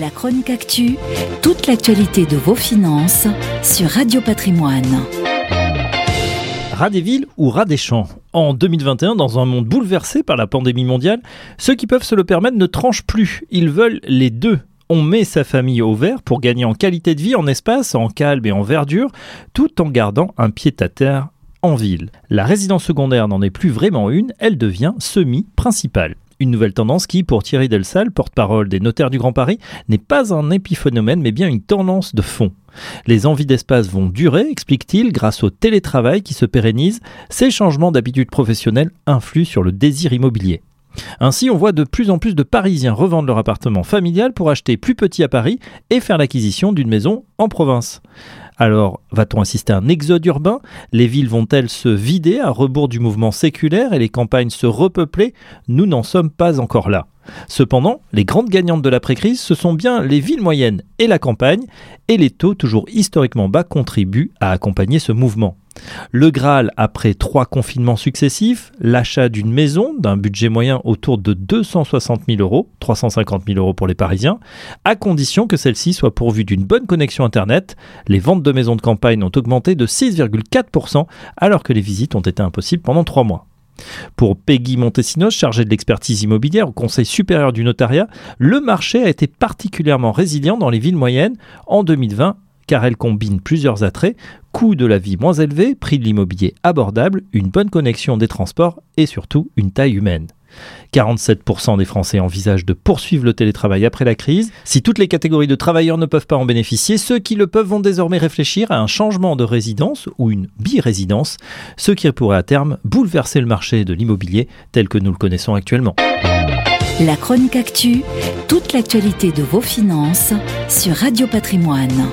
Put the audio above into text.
La chronique actu, toute l'actualité de vos finances sur Radio Patrimoine. Ras des villes ou ras des champs En 2021, dans un monde bouleversé par la pandémie mondiale, ceux qui peuvent se le permettre ne tranchent plus. Ils veulent les deux. On met sa famille au vert pour gagner en qualité de vie, en espace, en calme et en verdure, tout en gardant un pied-à-terre en ville. La résidence secondaire n'en est plus vraiment une, elle devient semi-principale. Une nouvelle tendance qui, pour Thierry Delsal, porte-parole des notaires du Grand Paris, n'est pas un épiphénomène mais bien une tendance de fond. Les envies d'espace vont durer, explique-t-il, grâce au télétravail qui se pérennise. Ces changements d'habitude professionnelle influent sur le désir immobilier. Ainsi, on voit de plus en plus de Parisiens revendre leur appartement familial pour acheter plus petit à Paris et faire l'acquisition d'une maison en province. Alors, va-t-on assister à un exode urbain? Les villes vont-elles se vider à rebours du mouvement séculaire et les campagnes se repeupler? Nous n'en sommes pas encore là. Cependant, les grandes gagnantes de l'après-crise, ce sont bien les villes moyennes et la campagne, et les taux toujours historiquement bas contribuent à accompagner ce mouvement. Le Graal, après trois confinements successifs, l'achat d'une maison d'un budget moyen autour de 260 000 euros, 350 000 euros pour les Parisiens, à condition que celle-ci soit pourvue d'une bonne connexion Internet. Les ventes de maisons de campagne ont augmenté de 6,4% alors que les visites ont été impossibles pendant trois mois. Pour Peggy Montesinos, chargée de l'expertise immobilière au Conseil supérieur du notariat, le marché a été particulièrement résilient dans les villes moyennes en 2020 car elle combine plusieurs attraits, coût de la vie moins élevé, prix de l'immobilier abordable, une bonne connexion des transports et surtout une taille humaine. 47% des Français envisagent de poursuivre le télétravail après la crise. Si toutes les catégories de travailleurs ne peuvent pas en bénéficier, ceux qui le peuvent vont désormais réfléchir à un changement de résidence ou une bi-résidence, ce qui pourrait à terme bouleverser le marché de l'immobilier tel que nous le connaissons actuellement. La chronique actu, toute l'actualité de vos finances sur Radio Patrimoine.